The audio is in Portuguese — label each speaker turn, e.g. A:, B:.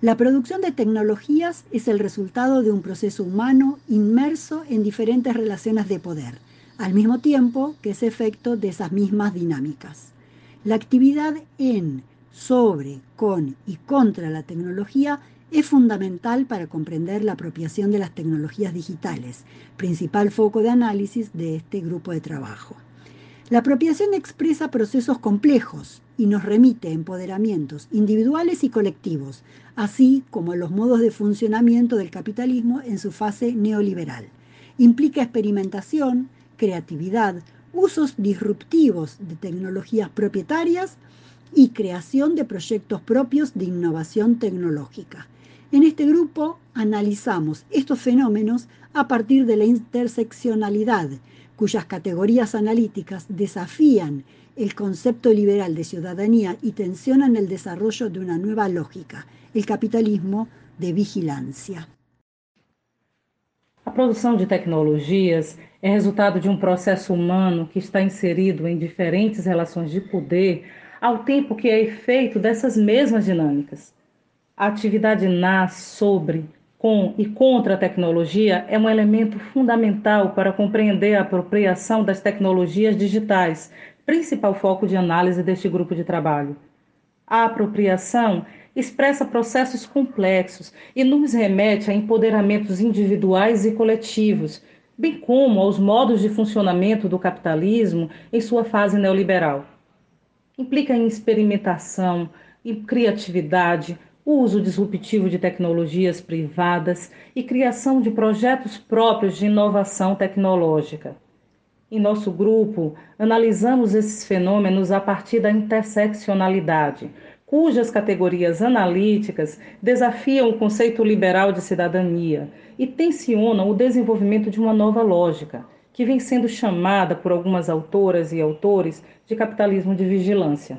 A: La producción de tecnologías es el resultado de un proceso humano inmerso en diferentes relaciones de poder, al mismo tiempo que es efecto de esas mismas dinámicas. La actividad en, sobre, con y contra la tecnología es fundamental para comprender la apropiación de las tecnologías digitales, principal foco de análisis de este grupo de trabajo. La apropiación expresa procesos complejos y nos remite a empoderamientos individuales y colectivos, así como a los modos de funcionamiento del capitalismo en su fase neoliberal. Implica experimentación, creatividad, usos disruptivos de tecnologías propietarias y creación de proyectos propios de innovación tecnológica. En este grupo analizamos estos fenómenos a partir de la interseccionalidad cuyas categorías analíticas desafían el concepto liberal de ciudadanía y tensionan el desarrollo de una nueva lógica, el capitalismo de vigilância.
B: A produção de tecnologias é resultado de um processo humano que está inserido em diferentes relações de poder, ao tempo que é efeito dessas mesmas dinâmicas. A atividade nasce sobre com e contra a tecnologia é um elemento fundamental para compreender a apropriação das tecnologias digitais, principal foco de análise deste grupo de trabalho. A apropriação expressa processos complexos e nos remete a empoderamentos individuais e coletivos, bem como aos modos de funcionamento do capitalismo em sua fase neoliberal. Implica em experimentação, em criatividade, uso disruptivo de tecnologias privadas e criação de projetos próprios de inovação tecnológica. Em nosso grupo, analisamos esses fenômenos a partir da interseccionalidade, cujas categorias analíticas desafiam o conceito liberal de cidadania e tensionam o desenvolvimento de uma nova lógica, que vem sendo chamada por algumas autoras e autores de capitalismo de vigilância.